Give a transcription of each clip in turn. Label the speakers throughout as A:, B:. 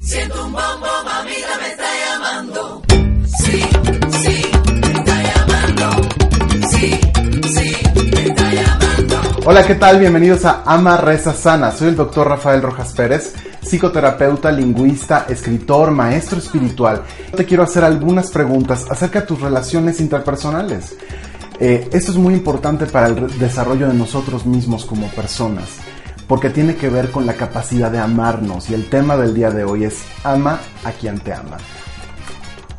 A: Siento un bombo, mamita me está llamando. Sí, sí, me está llamando. Sí, sí, me está llamando.
B: Hola, ¿qué tal? Bienvenidos a Ama Reza Sana. Soy el doctor Rafael Rojas Pérez, psicoterapeuta, lingüista, escritor, maestro espiritual. Te quiero hacer algunas preguntas acerca de tus relaciones interpersonales. Eh, esto es muy importante para el desarrollo de nosotros mismos como personas, porque tiene que ver con la capacidad de amarnos y el tema del día de hoy es ama a quien te ama.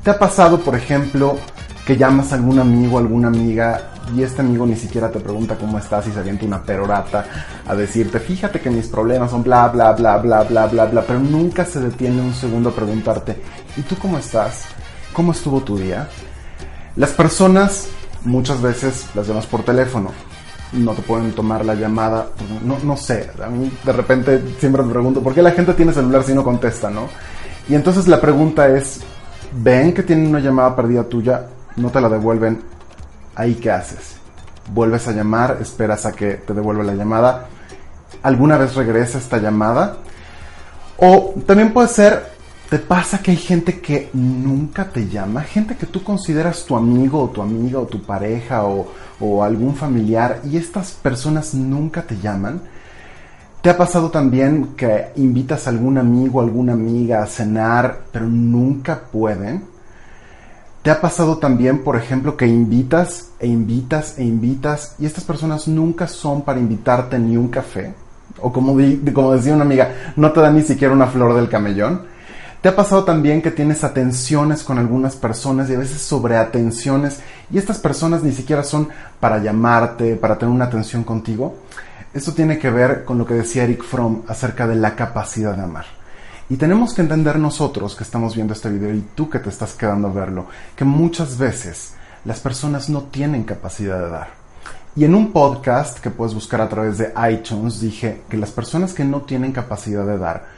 B: ¿Te ha pasado, por ejemplo, que llamas a algún amigo, alguna amiga y este amigo ni siquiera te pregunta cómo estás y se avienta una perorata a decirte, fíjate que mis problemas son bla, bla, bla, bla, bla, bla, bla, pero nunca se detiene un segundo a preguntarte, ¿y tú cómo estás? ¿Cómo estuvo tu día? Las personas muchas veces las llamas por teléfono, no te pueden tomar la llamada, no, no sé, a mí de repente siempre me pregunto, ¿por qué la gente tiene celular si no contesta, no? Y entonces la pregunta es, ven que tienen una llamada perdida tuya, no te la devuelven, ahí qué haces? Vuelves a llamar, esperas a que te devuelva la llamada, alguna vez regresa esta llamada, o también puede ser, te pasa que hay gente que nunca te llama, gente que tú consideras tu amigo o tu amiga o tu pareja o, o algún familiar y estas personas nunca te llaman. ¿Te ha pasado también que invitas a algún amigo, alguna amiga a cenar, pero nunca pueden? ¿Te ha pasado también, por ejemplo, que invitas e invitas e invitas y estas personas nunca son para invitarte ni un café? O como, como decía una amiga, no te dan ni siquiera una flor del camellón. ¿Te ha pasado también que tienes atenciones con algunas personas y a veces sobreatenciones y estas personas ni siquiera son para llamarte, para tener una atención contigo? Esto tiene que ver con lo que decía Eric Fromm acerca de la capacidad de amar. Y tenemos que entender nosotros que estamos viendo este video y tú que te estás quedando a verlo, que muchas veces las personas no tienen capacidad de dar. Y en un podcast que puedes buscar a través de iTunes dije que las personas que no tienen capacidad de dar,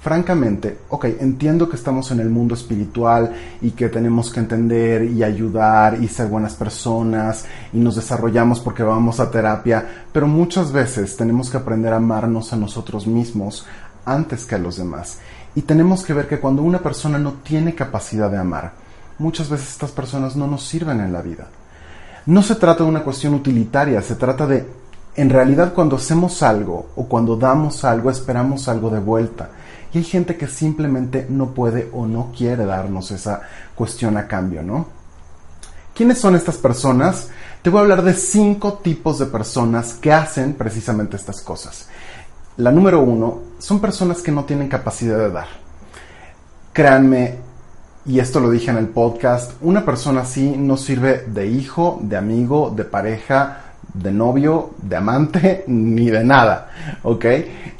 B: francamente, ok, entiendo que estamos en el mundo espiritual y que tenemos que entender y ayudar y ser buenas personas y nos desarrollamos porque vamos a terapia, pero muchas veces tenemos que aprender a amarnos a nosotros mismos antes que a los demás. Y tenemos que ver que cuando una persona no tiene capacidad de amar, muchas veces estas personas no nos sirven en la vida. No se trata de una cuestión utilitaria, se trata de, en realidad cuando hacemos algo o cuando damos algo, esperamos algo de vuelta. Y hay gente que simplemente no puede o no quiere darnos esa cuestión a cambio, ¿no? ¿Quiénes son estas personas? Te voy a hablar de cinco tipos de personas que hacen precisamente estas cosas. La número uno son personas que no tienen capacidad de dar. Créanme, y esto lo dije en el podcast, una persona así no sirve de hijo, de amigo, de pareja, de novio, de amante, ni de nada, ¿ok?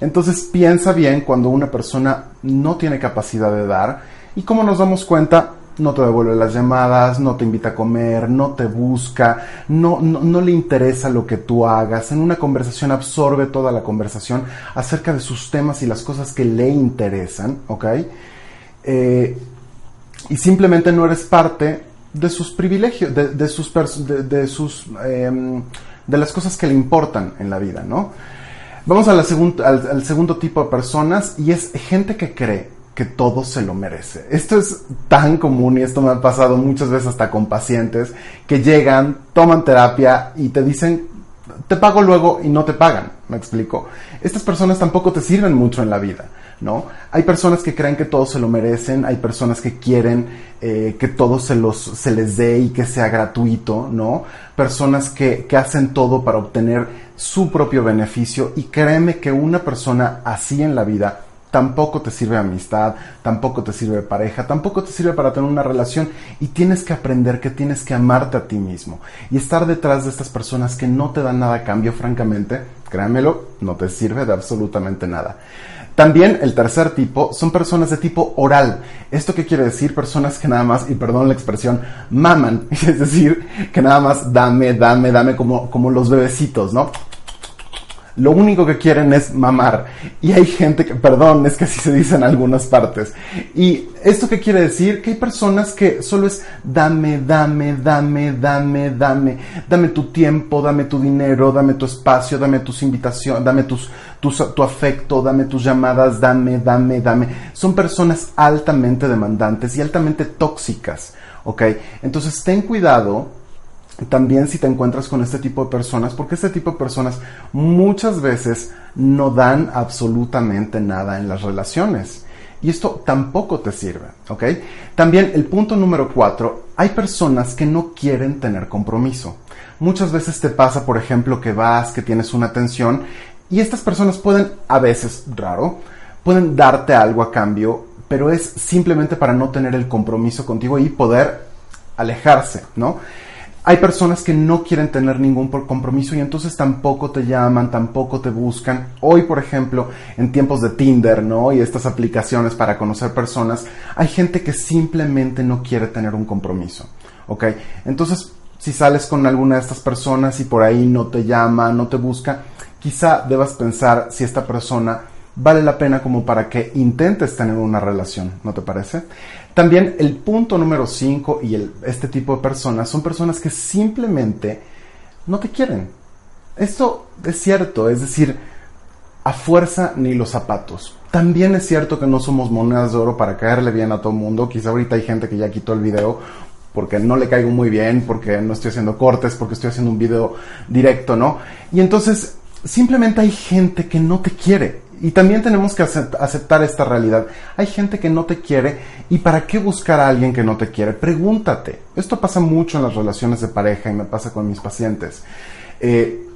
B: Entonces piensa bien cuando una persona no tiene capacidad de dar y como nos damos cuenta, no te devuelve las llamadas, no te invita a comer, no te busca, no, no, no le interesa lo que tú hagas, en una conversación absorbe toda la conversación acerca de sus temas y las cosas que le interesan, ¿ok? Eh, y simplemente no eres parte de sus privilegios, de, de sus, de, de sus em, de las cosas que le importan en la vida, ¿no? Vamos al, al segundo tipo de personas y es gente que cree que todo se lo merece. Esto es tan común y esto me ha pasado muchas veces hasta con pacientes que llegan, toman terapia y te dicen, te pago luego y no te pagan, me explico. Estas personas tampoco te sirven mucho en la vida, ¿no? Hay personas que creen que todo se lo merecen, hay personas que quieren eh, que todo se les dé y que sea gratuito, ¿no? Personas que, que hacen todo para obtener su propio beneficio y créeme que una persona así en la vida tampoco te sirve amistad, tampoco te sirve pareja, tampoco te sirve para tener una relación y tienes que aprender que tienes que amarte a ti mismo y estar detrás de estas personas que no te dan nada a cambio, francamente, créanmelo, no te sirve de absolutamente nada. También el tercer tipo son personas de tipo oral. ¿Esto qué quiere decir? Personas que nada más, y perdón la expresión, maman. Es decir, que nada más dame, dame, dame como, como los bebecitos, ¿no? Lo único que quieren es mamar. Y hay gente que, perdón, es que así se dice en algunas partes. Y esto qué quiere decir? Que hay personas que solo es dame, dame, dame, dame, dame, dame tu tiempo, dame tu dinero, dame tu espacio, dame tus invitaciones, dame tus, tu afecto, dame tus llamadas, dame, dame, dame. Son personas altamente demandantes y altamente tóxicas. ¿Ok? Entonces ten cuidado también si te encuentras con este tipo de personas, porque este tipo de personas muchas veces no dan absolutamente nada en las relaciones. Y esto tampoco te sirve, ¿ok? También el punto número cuatro, hay personas que no quieren tener compromiso. Muchas veces te pasa, por ejemplo, que vas, que tienes una atención, y estas personas pueden, a veces, raro, pueden darte algo a cambio, pero es simplemente para no tener el compromiso contigo y poder alejarse, ¿no? Hay personas que no quieren tener ningún compromiso y entonces tampoco te llaman, tampoco te buscan. Hoy, por ejemplo, en tiempos de Tinder, ¿no? Y estas aplicaciones para conocer personas, hay gente que simplemente no quiere tener un compromiso, ¿ok? Entonces, si sales con alguna de estas personas y por ahí no te llama, no te busca, quizá debas pensar si esta persona vale la pena como para que intentes tener una relación, ¿no te parece? También el punto número 5 y este tipo de personas son personas que simplemente no te quieren. Esto es cierto, es decir, a fuerza ni los zapatos. También es cierto que no somos monedas de oro para caerle bien a todo el mundo. Quizá ahorita hay gente que ya quitó el video porque no le caigo muy bien, porque no estoy haciendo cortes, porque estoy haciendo un video directo, ¿no? Y entonces simplemente hay gente que no te quiere y también tenemos que aceptar esta realidad. Hay gente que no te quiere y ¿para qué buscar a alguien que no te quiere? Pregúntate. Esto pasa mucho en las relaciones de pareja y me pasa con mis pacientes. Eh,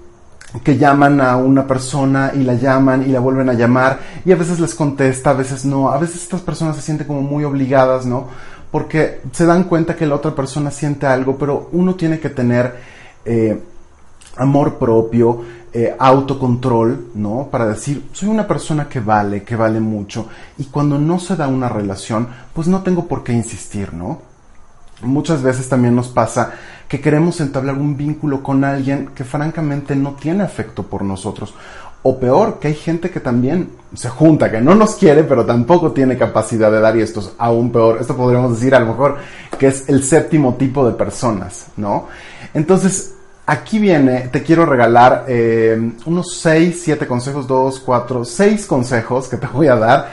B: que llaman a una persona y la llaman y la vuelven a llamar y a veces les contesta, a veces no. A veces estas personas se sienten como muy obligadas, ¿no? Porque se dan cuenta que la otra persona siente algo, pero uno tiene que tener eh, amor propio, eh, autocontrol, ¿no? Para decir, soy una persona que vale, que vale mucho, y cuando no se da una relación, pues no tengo por qué insistir, ¿no? Muchas veces también nos pasa que queremos entablar un vínculo con alguien que francamente no tiene afecto por nosotros. O peor, que hay gente que también se junta, que no nos quiere, pero tampoco tiene capacidad de dar, y esto es aún peor. Esto podríamos decir a lo mejor que es el séptimo tipo de personas, ¿no? Entonces, Aquí viene, te quiero regalar eh, unos 6, 7 consejos, 2, 4, 6 consejos que te voy a dar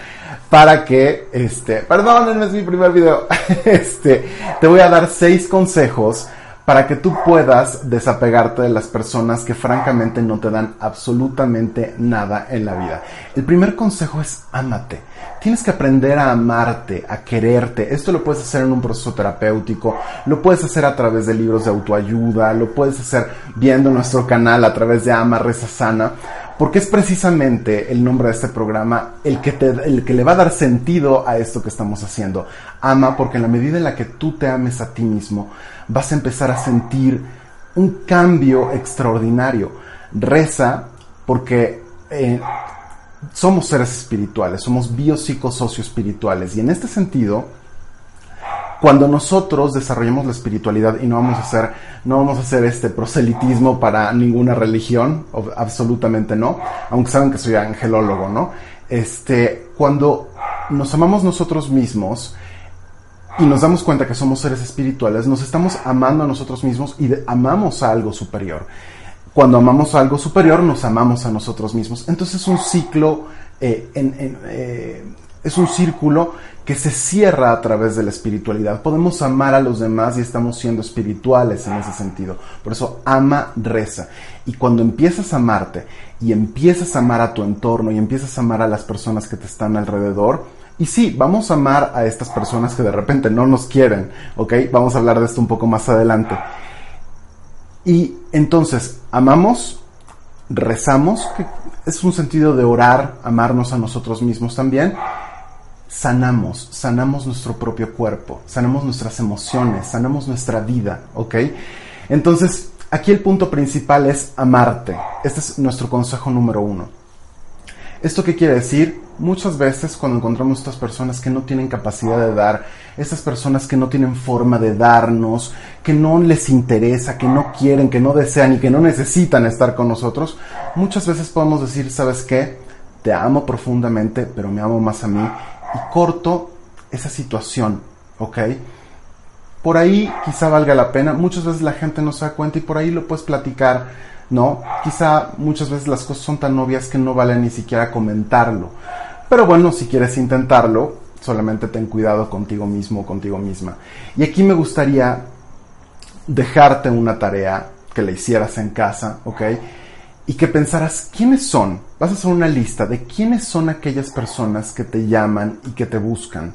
B: para que, este, perdónenme, es mi primer video, este, te voy a dar 6 consejos para que tú puedas desapegarte de las personas que francamente no te dan absolutamente nada en la vida. El primer consejo es ámate. Tienes que aprender a amarte, a quererte. Esto lo puedes hacer en un proceso terapéutico, lo puedes hacer a través de libros de autoayuda, lo puedes hacer viendo nuestro canal a través de Ama Reza Sana, porque es precisamente el nombre de este programa el que, te, el que le va a dar sentido a esto que estamos haciendo. Ama porque en la medida en la que tú te ames a ti mismo, vas a empezar a sentir un cambio extraordinario. Reza porque eh, somos seres espirituales, somos biopsicosocioespirituales y en este sentido, cuando nosotros desarrollamos la espiritualidad y no vamos a hacer, no vamos a hacer este proselitismo para ninguna religión, absolutamente no, aunque saben que soy angelólogo, ¿no? Este, cuando nos amamos nosotros mismos y nos damos cuenta que somos seres espirituales, nos estamos amando a nosotros mismos y amamos a algo superior. Cuando amamos algo superior, nos amamos a nosotros mismos. Entonces es un ciclo, eh, eh, es un círculo que se cierra a través de la espiritualidad. Podemos amar a los demás y estamos siendo espirituales en ese sentido. Por eso ama, reza. Y cuando empiezas a amarte y empiezas a amar a tu entorno y empiezas a amar a las personas que te están alrededor, y sí, vamos a amar a estas personas que de repente no nos quieren, ¿ok? Vamos a hablar de esto un poco más adelante. Y entonces, amamos, rezamos, que es un sentido de orar, amarnos a nosotros mismos también. Sanamos, sanamos nuestro propio cuerpo, sanamos nuestras emociones, sanamos nuestra vida, ¿ok? Entonces, aquí el punto principal es amarte. Este es nuestro consejo número uno. ¿Esto qué quiere decir? Muchas veces cuando encontramos estas personas que no tienen capacidad de dar, estas personas que no tienen forma de darnos, que no les interesa, que no quieren, que no desean y que no necesitan estar con nosotros, muchas veces podemos decir, ¿sabes qué? Te amo profundamente, pero me amo más a mí y corto esa situación, ¿ok? Por ahí quizá valga la pena, muchas veces la gente no se da cuenta y por ahí lo puedes platicar ¿no? Quizá muchas veces las cosas son tan obvias que no vale ni siquiera comentarlo. Pero bueno, si quieres intentarlo, solamente ten cuidado contigo mismo o contigo misma. Y aquí me gustaría dejarte una tarea que la hicieras en casa, ¿ok? Y que pensaras quiénes son. Vas a hacer una lista de quiénes son aquellas personas que te llaman y que te buscan.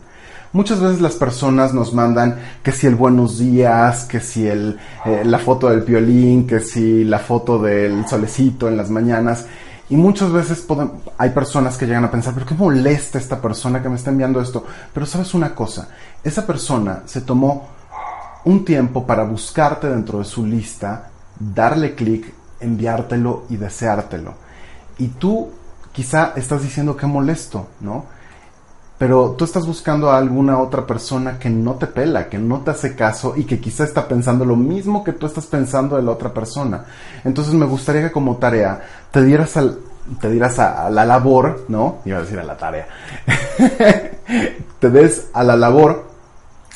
B: Muchas veces las personas nos mandan que si el buenos días, que si el, eh, la foto del violín, que si la foto del solecito en las mañanas. Y muchas veces hay personas que llegan a pensar, pero qué molesta esta persona que me está enviando esto. Pero sabes una cosa, esa persona se tomó un tiempo para buscarte dentro de su lista, darle clic, enviártelo y deseártelo. Y tú quizá estás diciendo que molesto, ¿no? pero tú estás buscando a alguna otra persona que no te pela, que no te hace caso y que quizá está pensando lo mismo que tú estás pensando de la otra persona. Entonces me gustaría que como tarea te dieras al te dieras a, la labor, ¿no? Iba a decir a la tarea. te des a la labor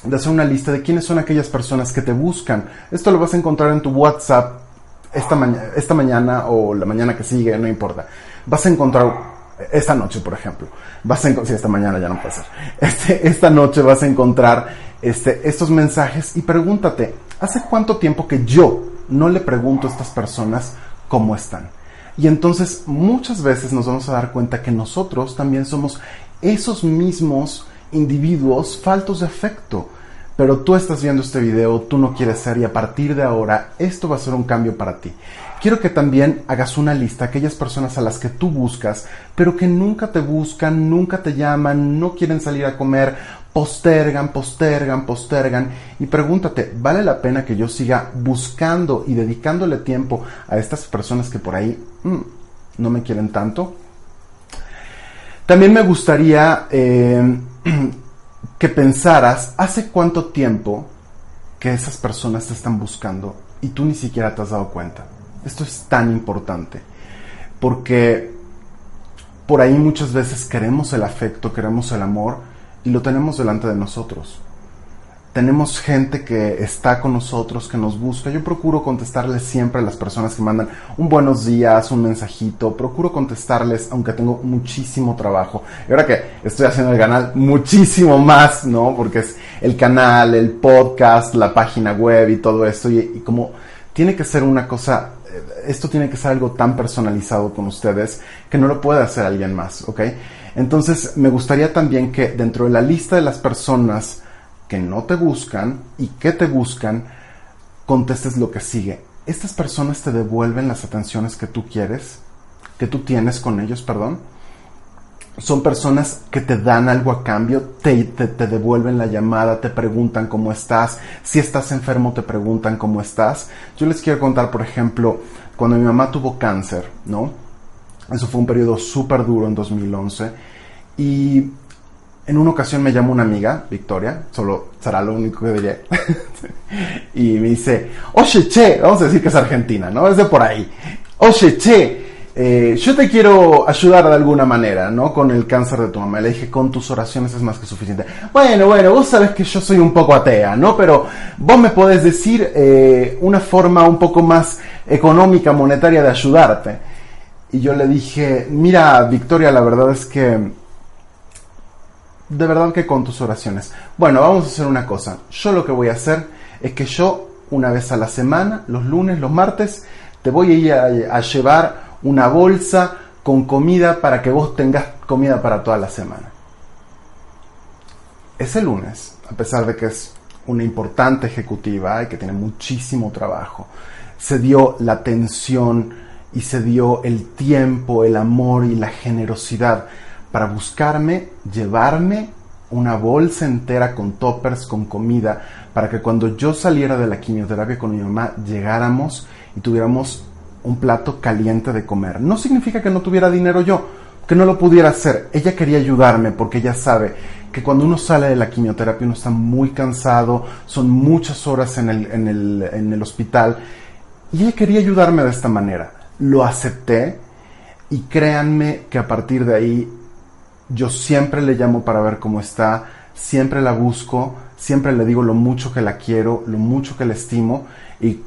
B: de hacer una lista de quiénes son aquellas personas que te buscan. Esto lo vas a encontrar en tu WhatsApp esta, mañana o la mañana que sigue, no importa. Vas a encontrar esta noche, por ejemplo, vas a encontrar, esta mañana ya no puede ser, este, esta noche vas a encontrar este, estos mensajes y pregúntate, ¿hace cuánto tiempo que yo no le pregunto a estas personas cómo están? Y entonces muchas veces nos vamos a dar cuenta que nosotros también somos esos mismos individuos faltos de afecto. Pero tú estás viendo este video, tú no quieres ser y a partir de ahora esto va a ser un cambio para ti quiero que también hagas una lista, aquellas personas a las que tú buscas, pero que nunca te buscan, nunca te llaman, no quieren salir a comer, postergan, postergan, postergan. Y pregúntate, ¿vale la pena que yo siga buscando y dedicándole tiempo a estas personas que por ahí mm, no me quieren tanto? También me gustaría eh, que pensaras, ¿hace cuánto tiempo que esas personas te están buscando y tú ni siquiera te has dado cuenta? Esto es tan importante porque por ahí muchas veces queremos el afecto, queremos el amor y lo tenemos delante de nosotros. Tenemos gente que está con nosotros, que nos busca. Yo procuro contestarles siempre a las personas que mandan un buenos días, un mensajito. Procuro contestarles, aunque tengo muchísimo trabajo. Y ahora que estoy haciendo el canal, muchísimo más, ¿no? Porque es el canal, el podcast, la página web y todo esto. Y, y como tiene que ser una cosa esto tiene que ser algo tan personalizado con ustedes que no lo puede hacer alguien más, ¿ok? Entonces me gustaría también que dentro de la lista de las personas que no te buscan y que te buscan, contestes lo que sigue. ¿Estas personas te devuelven las atenciones que tú quieres? ¿Que tú tienes con ellos, perdón? son personas que te dan algo a cambio, te, te, devuelven la llamada, te preguntan cómo estás, si estás enfermo te preguntan cómo estás. Yo les quiero contar, por ejemplo, cuando mi mamá tuvo cáncer, ¿no? Eso fue un periodo súper duro en 2011 y en una ocasión me llamó una amiga, Victoria, solo será lo único que diré, y me dice, oye, che, vamos a decir que es argentina, ¿no? Es de por ahí. Oye, che, eh, yo te quiero ayudar de alguna manera, ¿no? Con el cáncer de tu mamá. Le dije, con tus oraciones es más que suficiente. Bueno, bueno, vos sabes que yo soy un poco atea, ¿no? Pero vos me podés decir eh, una forma un poco más económica, monetaria de ayudarte. Y yo le dije, mira, Victoria, la verdad es que... De verdad que con tus oraciones. Bueno, vamos a hacer una cosa. Yo lo que voy a hacer es que yo, una vez a la semana, los lunes, los martes, te voy a ir a llevar una bolsa con comida para que vos tengas comida para toda la semana. Ese lunes, a pesar de que es una importante ejecutiva y que tiene muchísimo trabajo, se dio la atención y se dio el tiempo, el amor y la generosidad para buscarme, llevarme una bolsa entera con toppers, con comida, para que cuando yo saliera de la quimioterapia con mi mamá llegáramos y tuviéramos un plato caliente de comer. No significa que no tuviera dinero yo, que no lo pudiera hacer. Ella quería ayudarme porque ella sabe que cuando uno sale de la quimioterapia uno está muy cansado, son muchas horas en el, en el, en el hospital. Y ella quería ayudarme de esta manera. Lo acepté y créanme que a partir de ahí yo siempre le llamo para ver cómo está, siempre la busco, siempre le digo lo mucho que la quiero, lo mucho que la estimo y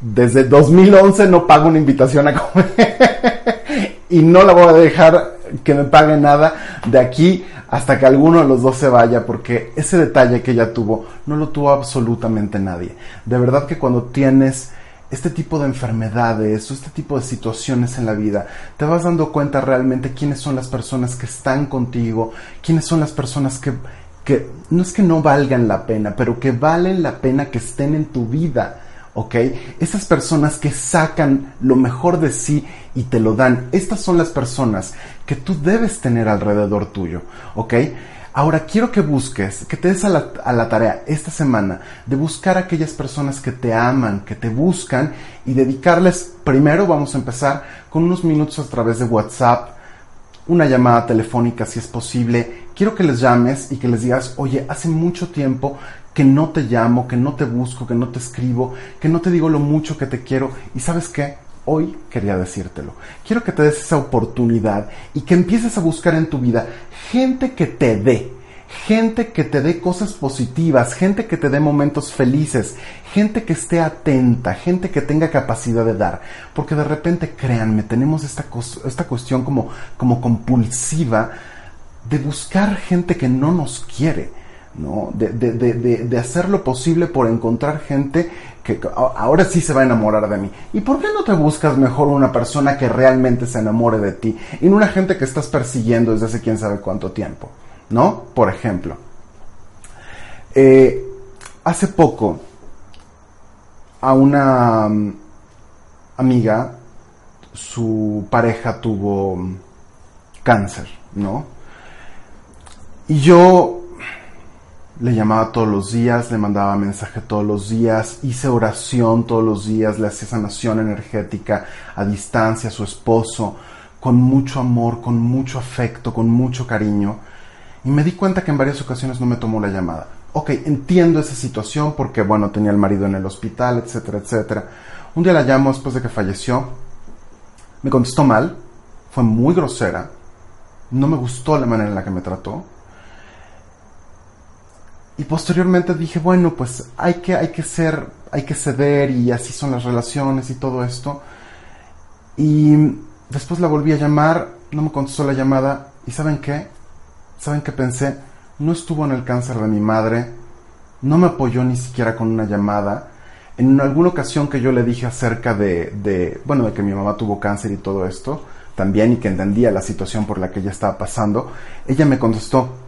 B: desde 2011 no pago una invitación a comer y no la voy a dejar que me pague nada de aquí hasta que alguno de los dos se vaya porque ese detalle que ella tuvo no lo tuvo absolutamente nadie. De verdad que cuando tienes este tipo de enfermedades o este tipo de situaciones en la vida, te vas dando cuenta realmente quiénes son las personas que están contigo, quiénes son las personas que, que no es que no valgan la pena, pero que valen la pena que estén en tu vida. ¿ok? Esas personas que sacan lo mejor de sí y te lo dan, estas son las personas que tú debes tener alrededor tuyo, ¿ok? Ahora quiero que busques, que te des a la, tarea esta semana de buscar a aquellas personas que te aman, que te buscan y dedicarles, primero vamos a empezar con unos minutos a través de WhatsApp, una llamada telefónica si es posible. Quiero que les llames y que les digas, oye, hace mucho tiempo que no te llamo, que no te busco, que no te escribo, que no te digo lo mucho que te quiero. Y sabes qué? Hoy quería decírtelo. Quiero que te des esa oportunidad y que empieces a buscar en tu vida gente que te dé, gente que te dé cosas positivas, gente que te dé momentos felices, gente que esté atenta, gente que tenga capacidad de dar. Porque de repente, créanme, tenemos esta, esta cuestión como, como compulsiva de buscar gente que no nos quiere ¿no? De, de, de, de, hacer lo posible por encontrar gente que ahora sí se va a enamorar de mí. ¿Y por qué no te buscas mejor una persona que realmente se enamore de ti y no una gente que estás persiguiendo desde hace quién sabe cuánto tiempo? ¿No? Por ejemplo, eh, hace poco a una mm, amiga, su pareja tuvo mm, cáncer, ¿no? Y yo le llamaba todos los días, le mandaba mensaje todos los días, hice oración todos los días, le hacía sanación energética a distancia a su esposo, con mucho amor, con mucho afecto, con mucho cariño. Y me di cuenta que en varias ocasiones no me tomó la llamada. Ok, entiendo esa situación porque, bueno, tenía el marido en el hospital, etcétera, etcétera. Un día la llamo después de que falleció. Me contestó mal, fue muy grosera, no me gustó la manera en la que me trató y posteriormente dije, bueno, pues hay que, hay que ser, hay que ceder y así son las relaciones y todo esto. Y después la volví a llamar, no me contestó la llamada y ¿saben qué? ¿Saben qué pensé? No estuvo en el cáncer de mi madre, no me apoyó ni siquiera con una llamada. En alguna ocasión que yo le dije acerca de, de, bueno, de que mi mamá tuvo cáncer y todo esto, también y que entendía la situación por la que ella estaba pasando, ella me contestó,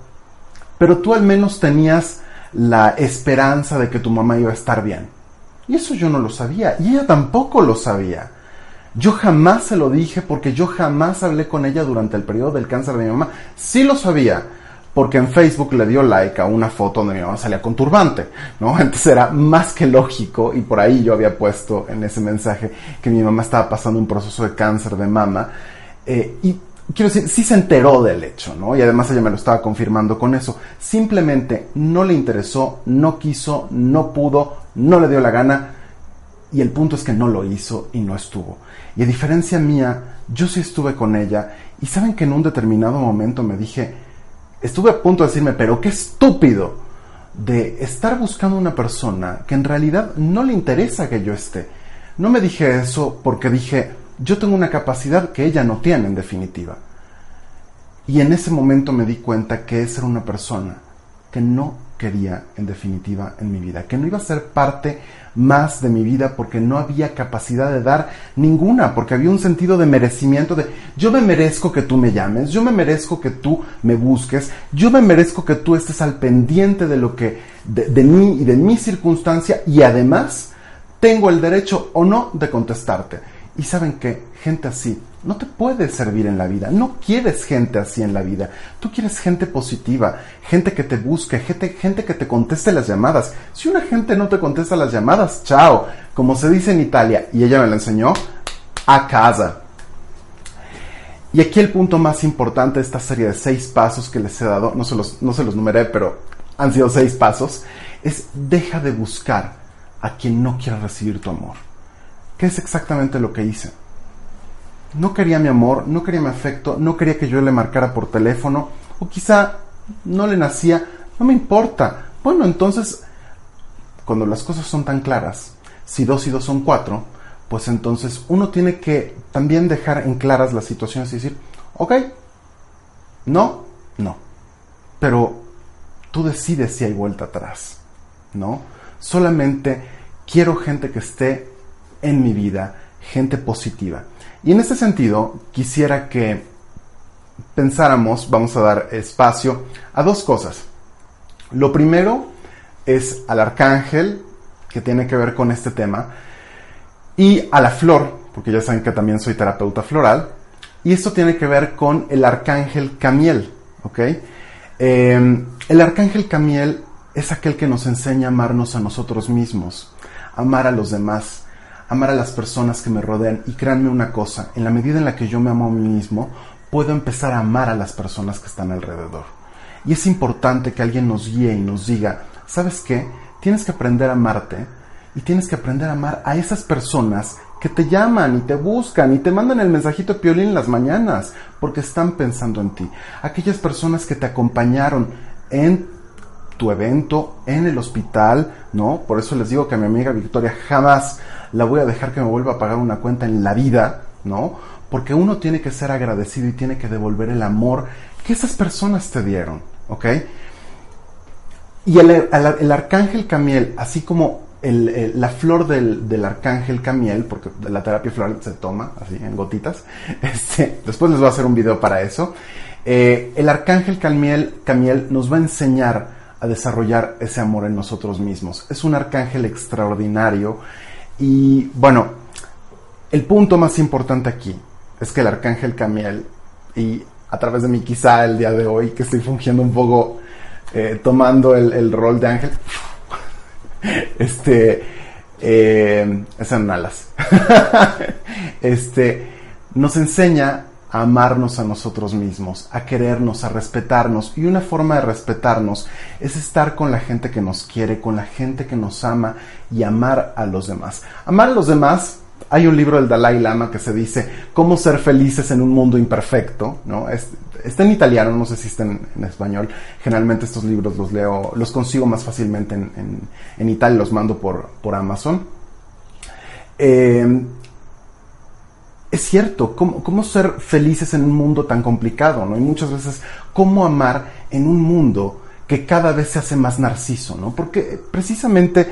B: pero tú al menos tenías la esperanza de que tu mamá iba a estar bien. Y eso yo no lo sabía, y ella tampoco lo sabía. Yo jamás se lo dije porque yo jamás hablé con ella durante el periodo del cáncer de mi mamá. Sí lo sabía, porque en Facebook le dio like a una foto donde mi mamá salía con turbante, ¿no? Entonces era más que lógico y por ahí yo había puesto en ese mensaje que mi mamá estaba pasando un proceso de cáncer de mama eh, y quiero decir, sí se enteró del hecho, ¿no? Y además ella me lo estaba confirmando con eso. Simplemente no le interesó, no quiso, no pudo, no le dio la gana. Y el punto es que no lo hizo y no estuvo. Y a diferencia mía, yo sí estuve con ella. Y saben que en un determinado momento me dije, estuve a punto de decirme, pero qué estúpido de estar buscando una persona que en realidad no le interesa que yo esté. No me dije eso porque dije, yo tengo una capacidad que ella no tiene en definitiva. Y en ese momento me di cuenta que esa era una persona que no quería en definitiva en mi vida, que no iba a ser parte más de mi vida porque no había capacidad de dar ninguna, porque había un sentido de merecimiento de yo me merezco que tú me llames, yo me merezco que tú me busques, yo me merezco que tú estés al pendiente de lo que de, de mí y de mi circunstancia y además tengo el derecho o no de contestarte. Y saben que gente así no te puede servir en la vida. No quieres gente así en la vida. Tú quieres gente positiva, gente que te busque, gente, gente que te conteste las llamadas. Si una gente no te contesta las llamadas, chao. Como se dice en Italia, y ella me lo enseñó, a casa. Y aquí el punto más importante de esta serie de seis pasos que les he dado, no se los, no se los numeré, pero han sido seis pasos, es deja de buscar a quien no quiera recibir tu amor. ¿Qué es exactamente lo que hice? No quería mi amor, no quería mi afecto, no quería que yo le marcara por teléfono, o quizá no le nacía, no me importa. Bueno, entonces, cuando las cosas son tan claras, si dos y dos son cuatro, pues entonces uno tiene que también dejar en claras las situaciones y decir, ok, no, no, pero tú decides si hay vuelta atrás, ¿no? Solamente quiero gente que esté en mi vida, gente positiva. Y en ese sentido, quisiera que pensáramos, vamos a dar espacio a dos cosas. Lo primero es al arcángel, que tiene que ver con este tema, y a la flor, porque ya saben que también soy terapeuta floral, y esto tiene que ver con el arcángel Camiel, ¿ok? Eh, el arcángel Camiel es aquel que nos enseña a amarnos a nosotros mismos, amar a los demás, amar a las personas que me rodean. Y créanme una cosa, en la medida en la que yo me amo a mí mismo, puedo empezar a amar a las personas que están alrededor. Y es importante que alguien nos guíe y nos diga, ¿sabes qué? Tienes que aprender a amarte y tienes que aprender a amar a esas personas que te llaman y te buscan y te mandan el mensajito de piolín en las mañanas porque están pensando en ti. Aquellas personas que te acompañaron en tu evento, en el hospital, ¿no? Por eso les digo que a mi amiga Victoria jamás la voy a dejar que me vuelva a pagar una cuenta en la vida, ¿no? Porque uno tiene que ser agradecido y tiene que devolver el amor que esas personas te dieron, ¿ok? Y el, el, el arcángel Camiel, así como la flor del, del, arcángel Camiel, porque la terapia floral se toma así en gotitas, este, después les voy a hacer un video para eso. Eh, el arcángel Camiel, Camiel nos va a enseñar a desarrollar ese amor en nosotros mismos. Es un arcángel extraordinario y bueno, el punto más importante aquí es que el arcángel Camiel y a través de mí quizá el día de hoy que estoy fungiendo un poco eh, tomando el, rol de ángel, este, eh, es en alas, este, nos enseña amarnos a nosotros mismos, a querernos, a respetarnos. Y una forma de respetarnos es estar con la gente que nos quiere, con la gente que nos ama y amar a los demás. Amar a los demás, hay un libro del Dalai Lama que se dice Cómo ser felices en un mundo imperfecto, ¿no? Es, está en italiano, no sé si está en, español. Generalmente estos libros los leo, los consigo más fácilmente en, en, en Italia, los mando por, por Amazon. Eh, es cierto, ¿cómo, ¿cómo, ser felices en un mundo tan complicado? ¿no? Y muchas veces, ¿cómo amar en un mundo que cada vez se hace más narciso? ¿no? Porque precisamente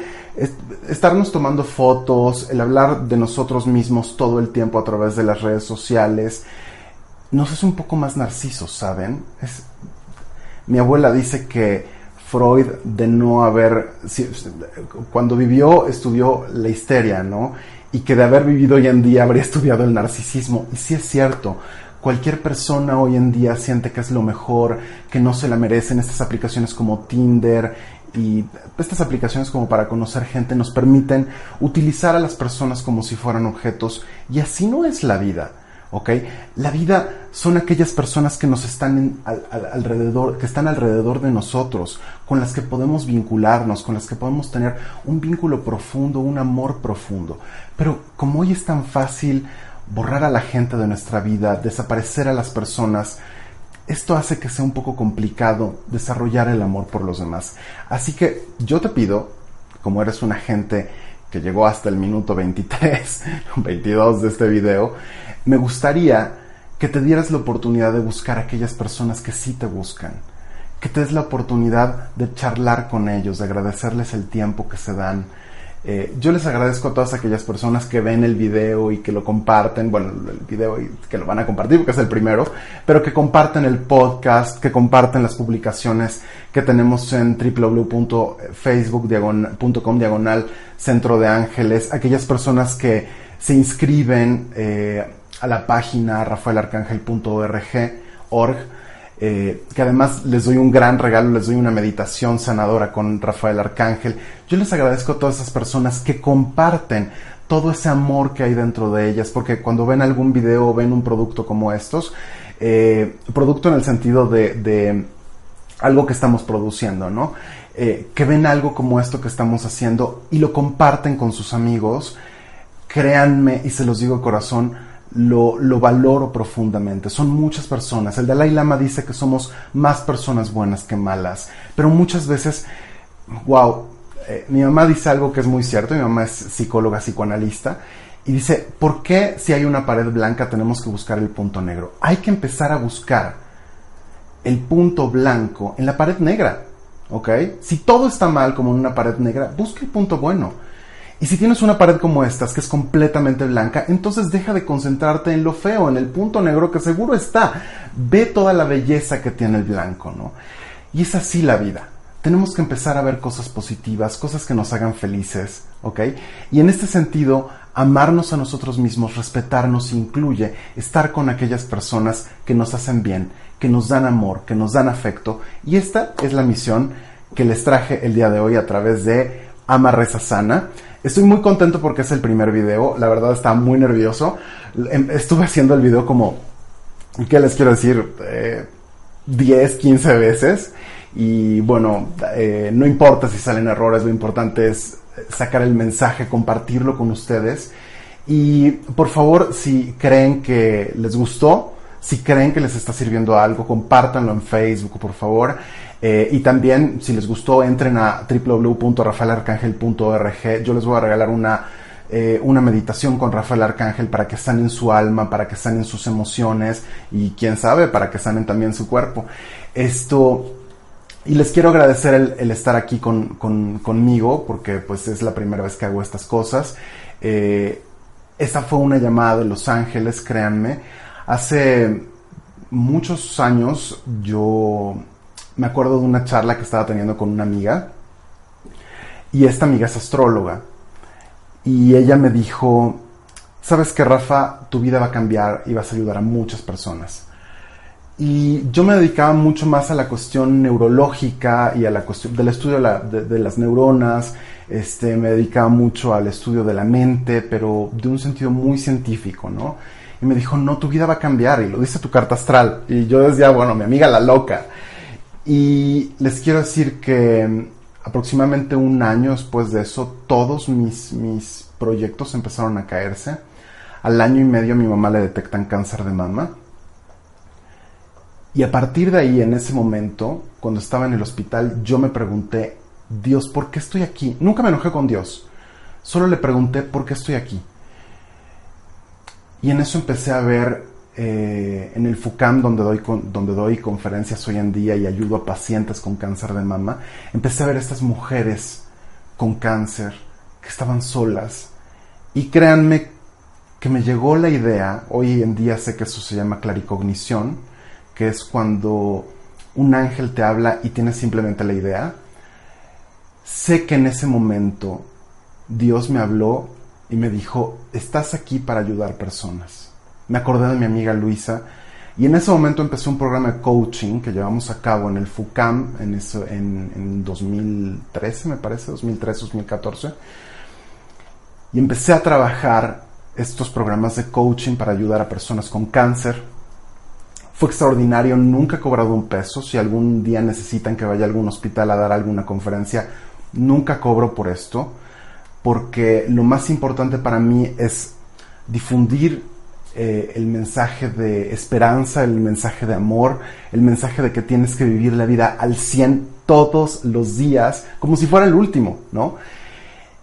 B: estarnos tomando fotos, el hablar de nosotros mismos todo el tiempo a través de las redes sociales, nos hace un poco más narcisos, ¿saben? Es, mi abuela dice que Freud, de no haber, cuando vivió, estudió la histeria, ¿no? y que de haber vivido hoy en día habría estudiado el narcisismo. Y sí es cierto, cualquier persona hoy en día siente que es lo mejor, que no se la merecen. Estas aplicaciones como Tinder y estas aplicaciones como para conocer gente nos permiten utilizar a las personas como si fueran objetos y así no es la vida. ¿Ok? La vida son aquellas personas que nos están al, al, alrededor, que están alrededor de nosotros, con las que podemos vincularnos, con las que podemos tener un vínculo profundo, un amor profundo. Pero como hoy es tan fácil borrar a la gente de nuestra vida, desaparecer a las personas, esto hace que sea un poco complicado desarrollar el amor por los demás. Así que yo te pido, como eres una gente que llegó hasta el minuto 23, 22 de este video, me gustaría que te dieras la oportunidad de buscar a aquellas personas que sí te buscan, que te des la oportunidad de charlar con ellos, de agradecerles el tiempo que se dan. Eh, yo les agradezco a todas aquellas personas que ven el video y que lo comparten, bueno, el video y que lo van a compartir porque es el primero, pero que comparten el podcast, que comparten las publicaciones que tenemos en www.facebook.com diagonal Centro de Ángeles, aquellas personas que se inscriben eh, a la página rafaelarcangel.org, org, eh, que además les doy un gran regalo, les doy una meditación sanadora con Rafael Arcángel. Yo les agradezco a todas esas personas que comparten todo ese amor que hay dentro de ellas, porque cuando ven algún video o ven un producto como estos, eh, producto en el sentido de, de, algo que estamos produciendo, ¿no? Eh, que ven algo como esto que estamos haciendo y lo comparten con sus amigos, créanme, y se los digo corazón, lo, lo, valoro profundamente. Son muchas personas. El Dalai Lama dice que somos más personas buenas que malas. Pero muchas veces, wow, eh, mi mamá dice algo que es muy cierto. Mi mamá es psicóloga, psicoanalista. Y dice, ¿por qué si hay una pared blanca tenemos que buscar el punto negro? Hay que empezar a buscar el punto blanco en la pared negra. ¿Ok? Si todo está mal como en una pared negra, busca el punto bueno. Y si tienes una pared como estas, que es completamente blanca, entonces deja de concentrarte en lo feo, en el punto negro que seguro está. Ve toda la belleza que tiene el blanco, ¿no? Y es así la vida. Tenemos que empezar a ver cosas positivas, cosas que nos hagan felices, ¿ok? Y en este sentido, amarnos a nosotros mismos, respetarnos incluye estar con aquellas personas que nos hacen bien, que nos dan amor, que nos dan afecto. Y esta es la misión que les traje el día de hoy a través de Ama Reza Sana. Estoy muy contento porque es el primer video, la verdad estaba muy nervioso. Em, estuve haciendo el video como, ¿qué les quiero decir? 10, 15 veces. Y bueno, eh, no importa si salen errores, lo importante es sacar el mensaje, compartirlo con ustedes. Y por favor, si creen que les gustó, si creen que les está sirviendo algo, compártanlo en Facebook, por favor. Eh, y también, si les gustó, entren a www.rafaelarcángel.org. Yo les voy a regalar una, eh, una meditación con Rafael Arcángel para que sanen su alma, para que sanen sus emociones y quién sabe, para que sanen también su cuerpo. Esto, y les quiero agradecer el, estar aquí con, conmigo, porque pues es la primera vez que hago estas cosas. Eh, esta fue una llamada de Los Ángeles, créanme. Hace muchos años yo me acuerdo de una charla que estaba teniendo con una amiga y esta amiga es astróloga y ella me dijo, sabes que Rafa, tu vida va a cambiar y vas a ayudar a muchas personas. Y yo me dedicaba mucho más a la cuestión neurológica y a la cuestión del estudio de, las neuronas, este, me dedicaba mucho al estudio de la mente, pero de un sentido muy científico, ¿no? Y me dijo, no, tu vida va a cambiar, y lo dice tu carta astral. Y yo decía, bueno, mi amiga la loca. Y les quiero decir que mm, aproximadamente un año después de eso, todos mis, mis proyectos empezaron a caerse. Al año y medio a mi mamá le detectan cáncer de mama. Y a partir de ahí, en ese momento, cuando estaba en el hospital, yo me pregunté, Dios, ¿por qué estoy aquí? Nunca me enojé con Dios. Solo le pregunté, ¿por qué estoy aquí? Y en eso empecé a ver eh, en el FUCAM, donde doy, donde doy conferencias hoy en día y ayudo a pacientes con cáncer de mama, empecé a ver estas mujeres con cáncer que estaban solas. Y créanme que me llegó la idea, hoy en día sé que eso se llama claricognición, que es cuando un ángel te habla y tienes simplemente la idea. Sé que en ese momento Dios me habló y me dijo, estás aquí para ayudar personas me acordé de mi amiga Luisa y en ese momento empecé un programa de coaching que llevamos a cabo en el FUCAM en, eso, en, 2013, me parece, 2013, 2014. Y empecé a trabajar estos programas de coaching para ayudar a personas con cáncer. Fue extraordinario, nunca he cobrado un peso. Si algún día necesitan que vaya a algún hospital a dar alguna conferencia, nunca cobro por esto, porque lo más importante para mí es difundir eh, el mensaje de esperanza, el mensaje de amor, el mensaje de que tienes que vivir la vida al 100 todos los días, como si fuera el último, ¿no?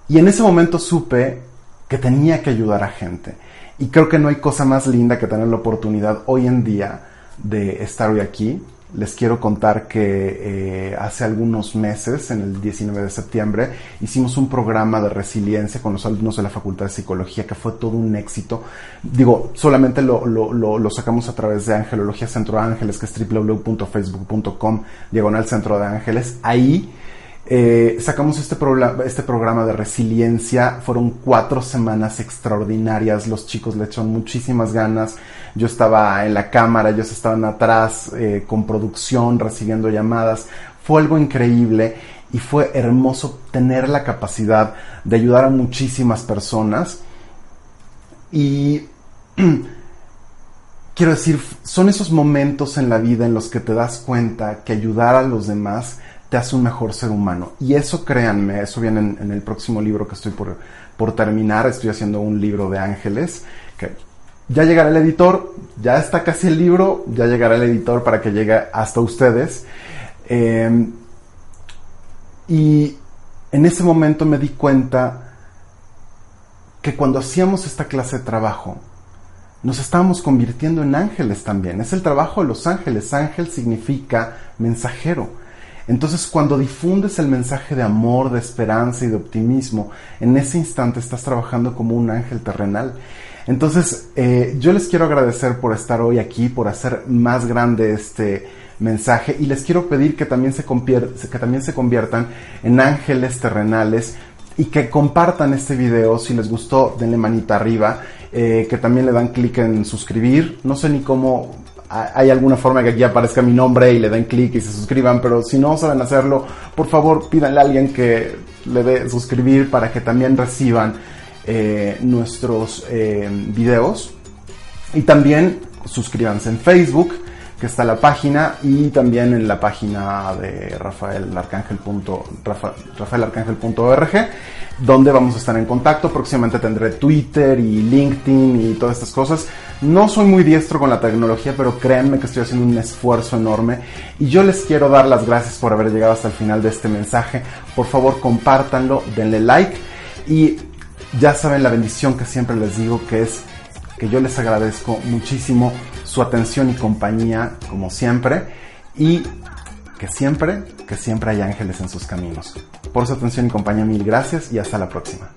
B: Y en ese momento supe que tenía que ayudar a gente. Y creo que no hay cosa más linda que tener la oportunidad hoy en día de estar hoy aquí, les quiero contar que eh, hace algunos meses, en el 19 de septiembre, hicimos un programa de resiliencia con los alumnos de la Facultad de Psicología que fue todo un éxito. Digo, solamente lo, lo, lo, sacamos a través de Angelología Centro de Ángeles, que es www.facebook.com, diagonal Centro de Ángeles. Ahí Eh, sacamos este, este programa de resiliencia, fueron cuatro semanas extraordinarias, los chicos le echaron muchísimas ganas, yo estaba en la cámara, ellos estaban atrás eh, con producción, recibiendo llamadas, fue algo increíble y fue hermoso tener la capacidad de ayudar a muchísimas personas. Y quiero decir, son esos momentos en la vida en los que te das cuenta que ayudar a los demás te hace un mejor ser humano. Y eso créanme, eso viene en, el próximo libro que estoy por, por terminar, estoy haciendo un libro de ángeles, que ya llegará el editor, ya está casi el libro, ya llegará el editor para que llegue hasta ustedes. Em, y en ese momento me di cuenta que cuando hacíamos esta clase de trabajo, nos estábamos convirtiendo en ángeles también. Es el trabajo de los ángeles. Ángel significa mensajero. Entonces cuando difundes el mensaje de amor, de esperanza y de optimismo, en ese instante estás trabajando como un ángel terrenal. Entonces eh, yo les quiero agradecer por estar hoy aquí, por hacer más grande este mensaje y les quiero pedir que también se, que también se conviertan en ángeles terrenales y que compartan este video. Si les gustó, denle manita arriba. Eh, que también le dan clic en suscribir. No sé ni cómo hay alguna forma que aquí aparezca mi nombre y le den clic y se suscriban, pero si no saben hacerlo, por favor pídanle a alguien que le dé suscribir para que también reciban eh, nuestros eh, videos. Y también suscríbanse en Facebook, que está la página, y también en la página de rafaelarcángel.org donde vamos a estar en contacto. Próximamente tendré Twitter y LinkedIn y todas estas cosas. No soy muy diestro con la tecnología, pero créanme que estoy haciendo un esfuerzo enorme y yo les quiero dar las gracias por haber llegado hasta el final de este mensaje. Por favor, compártanlo, denle like y ya saben la bendición que siempre les digo que es que yo les agradezco muchísimo su atención y compañía como siempre y que siempre, que siempre hay ángeles en sus caminos. Por su atención y compañía, mil gracias y hasta la próxima.